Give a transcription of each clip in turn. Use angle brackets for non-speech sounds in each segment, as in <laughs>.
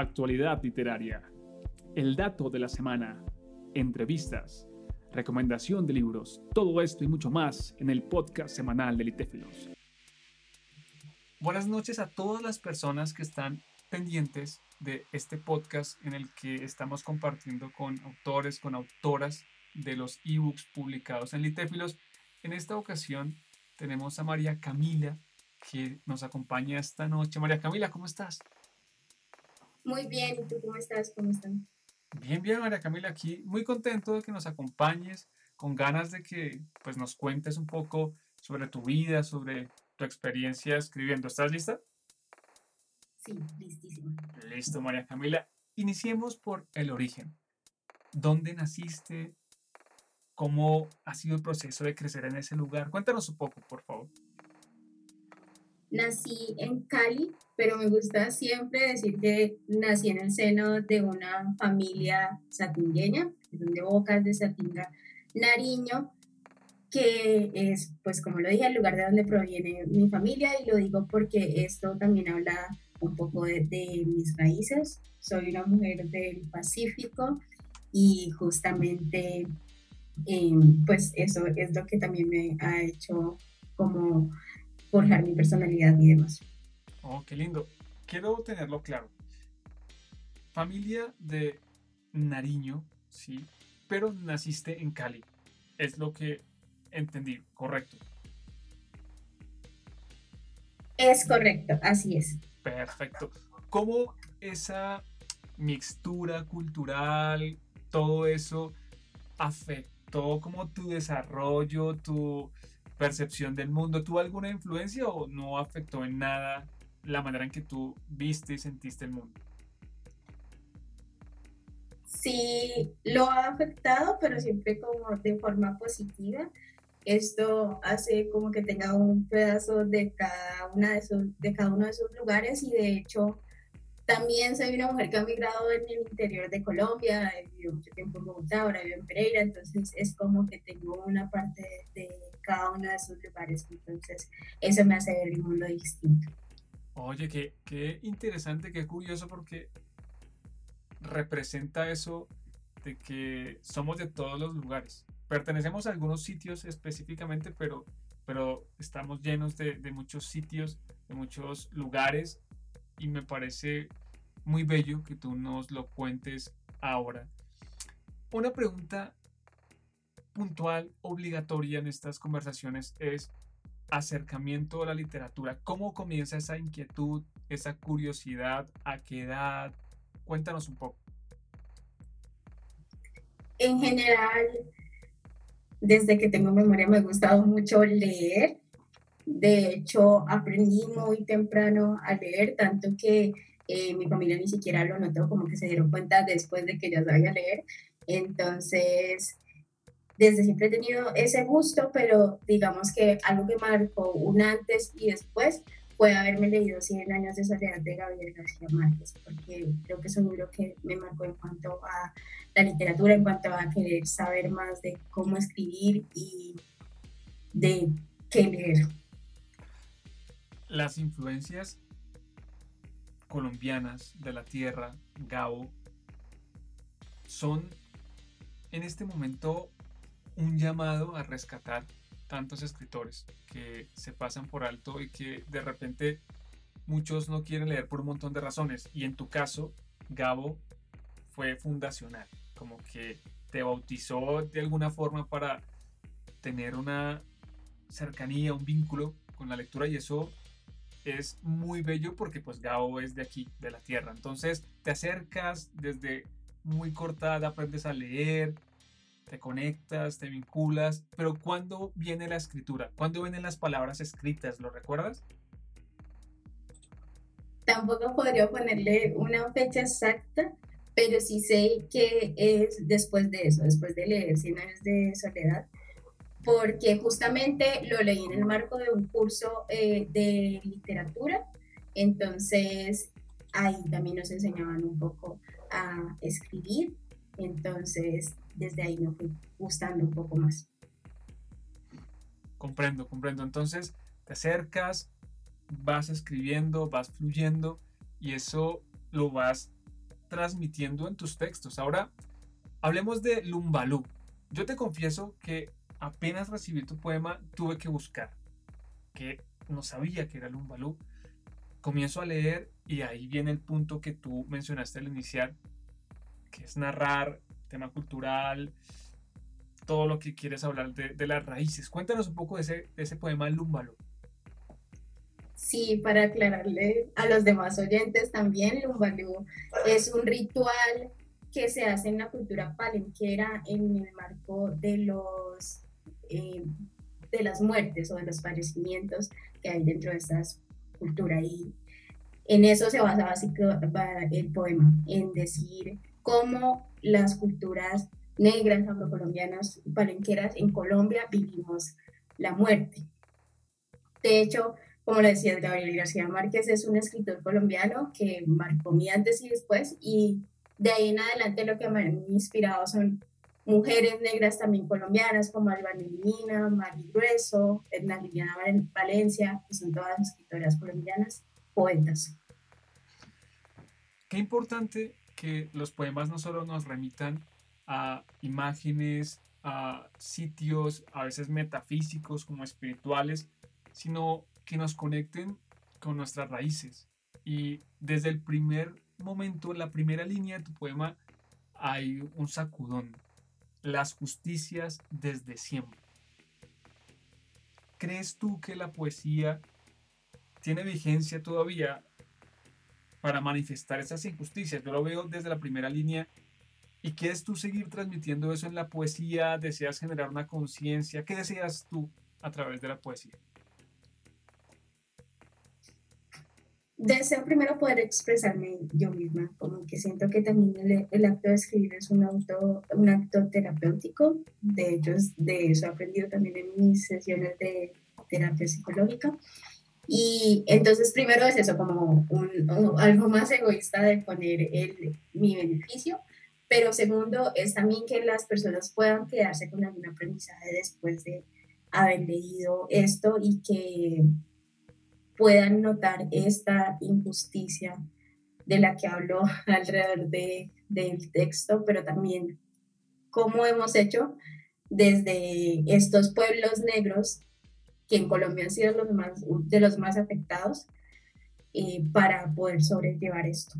actualidad literaria, el dato de la semana, entrevistas, recomendación de libros, todo esto y mucho más en el podcast semanal de Litéfilos. Buenas noches a todas las personas que están pendientes de este podcast en el que estamos compartiendo con autores, con autoras de los ebooks publicados en Litéfilos. En esta ocasión tenemos a María Camila que nos acompaña esta noche. María Camila, ¿cómo estás? Muy bien, ¿y tú cómo estás? ¿Cómo están? Bien, bien, María Camila, aquí muy contento de que nos acompañes, con ganas de que pues, nos cuentes un poco sobre tu vida, sobre tu experiencia escribiendo. ¿Estás lista? Sí, listísima. Listo, María Camila. Iniciemos por el origen. ¿Dónde naciste? ¿Cómo ha sido el proceso de crecer en ese lugar? Cuéntanos un poco, por favor. Nací en Cali, pero me gusta siempre decir que nací en el seno de una familia satingueña, de Bocas de Satinga, Nariño, que es, pues como lo dije, el lugar de donde proviene mi familia y lo digo porque esto también habla un poco de, mis raíces. Soy una mujer del Pacífico y justamente em, pues eso es lo que también me ha hecho como forjar mi personalidad y demás. Oh, qué lindo. Quiero tenerlo claro. Familia de Nariño, sí, pero naciste en Cali. Es lo que entendí, correcto. Es correcto, así es. Perfecto. ¿Cómo esa mixtura cultural, todo eso afectó como tu desarrollo, tu percepción del mundo, ¿tuvo alguna influencia o no afectó en nada la manera en que tú viste y sentiste el mundo? Sí, lo ha afectado, pero siempre como de forma positiva. Esto hace como que tenga un pedazo de cada, una de, esos, de cada uno de esos lugares y de hecho también soy una mujer que ha migrado en el interior de Colombia, vivido mucho tiempo en Bogotá, ahora vivo en Pereira, entonces es como que tengo una parte de cada uno de esos lugares, entonces eso me hace ver el mundo distinto. Oye, qué, qué interesante, qué curioso, porque representa eso de que somos de todos los lugares. Pertenecemos a algunos sitios específicamente, pero, pero estamos llenos de, de muchos sitios, de muchos lugares y me parece muy bello que tú nos lo cuentes ahora. Una pregunta puntual, obligatoria en estas conversaciones es acercamiento a la literatura. ¿Cómo comienza esa inquietud, esa curiosidad? ¿A qué edad? Cuéntanos un poco. En general, desde que tengo memoria me ha gustado mucho leer. De hecho, aprendí muy temprano a leer, tanto que eh, mi familia ni siquiera lo notó, como que se dieron cuenta después de que ya sabía leer. Entonces, desde siempre he tenido ese gusto, pero digamos que algo que marcó un antes y después fue haberme leído 100 años de soledad de Gabriel García Márquez, porque creo que es un libro que me marcó en cuanto a la literatura, en cuanto a querer saber más de cómo escribir y de qué leer. Las influencias colombianas de la tierra, Gabo, son en este momento un llamado a rescatar tantos escritores que se pasan por alto y que de repente muchos no quieren leer por un montón de razones. Y en tu caso, Gabo fue fundacional, como que te bautizó de alguna forma para tener una cercanía, un vínculo con la lectura y eso es muy bello porque pues Gabo es de aquí, de la tierra. Entonces te acercas desde muy cortada, aprendes a leer, te conectas, te vinculas, pero ¿cuándo viene la escritura? ¿Cuándo vienen las palabras escritas? ¿Lo recuerdas? Tampoco podría ponerle una fecha exacta, pero sí sé que es después de eso, después de leer Cien años de soledad, porque justamente lo leí en el marco de un curso eh, de literatura, entonces ahí también nos enseñaban un poco a escribir, entonces desde ahí me fui gustando un poco más. Comprendo, comprendo. Entonces te acercas, vas escribiendo, vas fluyendo y eso lo vas transmitiendo en tus textos. Ahora, hablemos de Lumbalú. Yo te confieso que apenas recibí tu poema, tuve que buscar, que no sabía que era Lumbalú. Comienzo a leer y ahí viene el punto que tú mencionaste al iniciar, que es narrar tema cultural, todo lo que quieres hablar de, las raíces. Cuéntanos un poco de ese, de poema Lumbalú. Sí, para aclararle a los demás oyentes también, Lumbalú es un ritual que se hace en la cultura palenquera en el marco de los eh, de las muertes o de los fallecimientos que hay dentro de esta cultura y en eso se basa básicamente el poema, en decir cómo las culturas negras, afrocolombianas, palenqueras en Colombia vivimos la muerte. De hecho, como le decía, Gabriel García Márquez es un escritor colombiano que marcó mi antes y después y de ahí en adelante lo que me han inspirado son mujeres negras también colombianas como Alba Nelina, Mari Grueso, Edna Liliana Valencia, que son todas escritoras colombianas, poetas. Qué importante que los poemas no solo nos remitan a imágenes, a sitios a veces metafísicos como espirituales, sino que nos conecten con nuestras raíces. Y desde el primer momento, en la primera línea de tu poema, hay un sacudón. Las justicias desde siempre. ¿Crees tú que la poesía tiene vigencia todavía para manifestar esas injusticias? Yo lo veo desde la primera línea. ¿Y quieres tú seguir transmitiendo eso en la poesía? ¿Deseas generar una conciencia? ¿Qué deseas tú a través de la poesía? deseo primero poder expresarme yo misma, como que siento que también el, acto de escribir es un, auto, un acto terapéutico, de hecho de eso he aprendido también en mis sesiones de terapia psicológica. Y entonces primero es eso, como algo más egoísta de poner el, mi beneficio, pero segundo es también que las personas puedan quedarse con algún aprendizaje después de haber leído esto y que puedan notar esta injusticia de la que hablo <laughs> alrededor de, del texto, pero también cómo hemos hecho desde estos pueblos negros, que en Colombia han sido los más, de los más afectados, eh, para poder sobrellevar esto.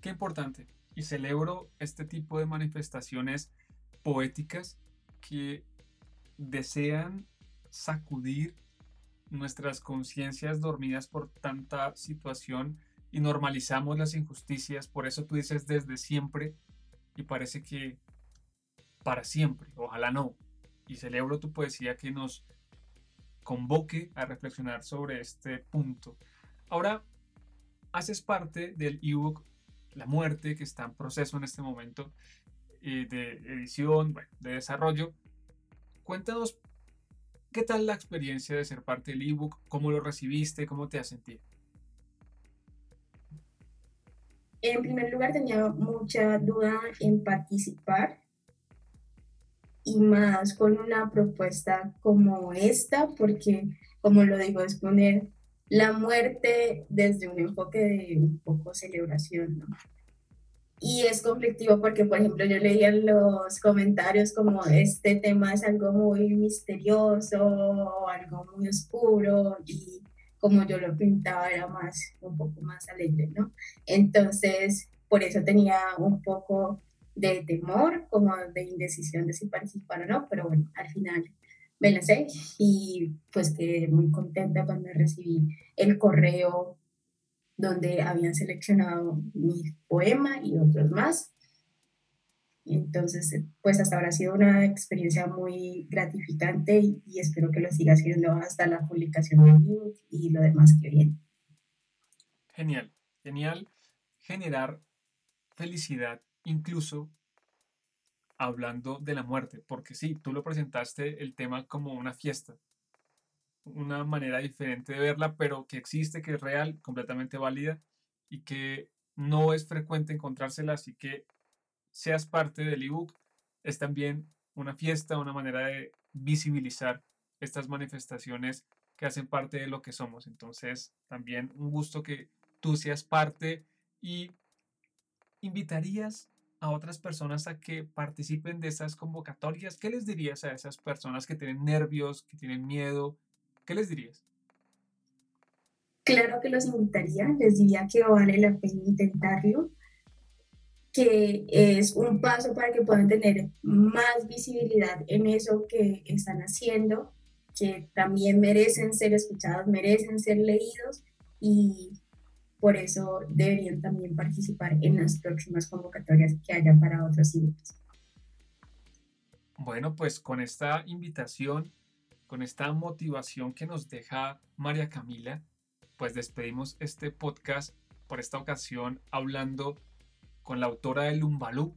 Qué importante. Y celebro este tipo de manifestaciones poéticas que desean sacudir nuestras conciencias dormidas por tanta situación y normalizamos las injusticias. Por eso tú dices desde siempre y parece que para siempre. Ojalá no. Y celebro tu poesía que nos convoque a reflexionar sobre este punto. Ahora, haces parte del ebook La muerte que está en proceso en este momento eh, de edición, de desarrollo. Cuéntanos ¿Qué tal la experiencia de ser parte del ebook? ¿Cómo lo recibiste? ¿Cómo te has sentido? En primer lugar, tenía mucha duda en participar y más con una propuesta como esta, porque, como lo digo, es poner la muerte desde un enfoque de un poco celebración, ¿no? Y es conflictivo porque, por ejemplo, yo leía los comentarios como este tema es algo muy misterioso, algo muy oscuro y como yo lo pintaba era más, un poco más alegre, ¿no? Entonces, por eso tenía un poco de temor, como de indecisión de si participar o no, pero bueno, al final me lancé y pues quedé muy contenta cuando recibí el correo donde habían seleccionado mi poema y otros más. Entonces, pues hasta ahora ha sido una experiencia muy gratificante y, espero que lo siga siendo hasta la publicación del y lo demás que viene. Genial, genial generar felicidad incluso hablando de la muerte, porque sí, tú lo presentaste el tema como una fiesta, una manera diferente de verla, pero que existe, que es real, completamente válida y que no es frecuente encontrársela, así que seas parte del ebook es también una fiesta, una manera de visibilizar estas manifestaciones que hacen parte de lo que somos. Entonces, también un gusto que tú seas parte y ¿invitarías a otras personas a que participen de esas convocatorias? ¿Qué les dirías a esas personas que tienen nervios, que tienen miedo? ¿Qué les dirías? Claro que los invitaría, les diría que vale la pena intentarlo, que es un paso para que puedan tener más visibilidad en eso que están haciendo, que también merecen ser escuchados, merecen ser leídos y por eso deberían también participar en las próximas convocatorias que haya para otros eventos. Bueno, pues con esta invitación, con esta motivación que nos deja María Camila, pues despedimos este podcast por esta ocasión hablando con la autora de Lumbalú,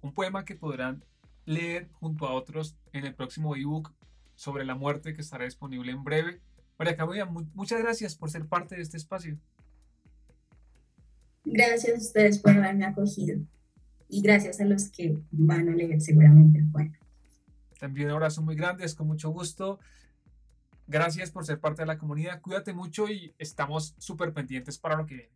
un poema que podrán leer junto a otros en el próximo ebook sobre la muerte que estará disponible en breve. María Camila, muchas gracias por ser parte de este espacio. Gracias a ustedes por haberme acogido y gracias a los que van a leer seguramente el. También un abrazo muy grande, es con mucho gusto. Gracias por ser parte de la comunidad, cuídate mucho y estamos súper pendientes para lo que viene.